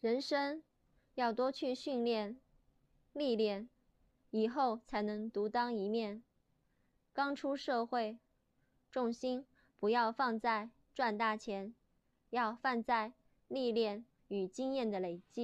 人生要多去训练历练以后才能独当一面。刚出社会重心不要放在赚大钱要放在历练与经验的累积。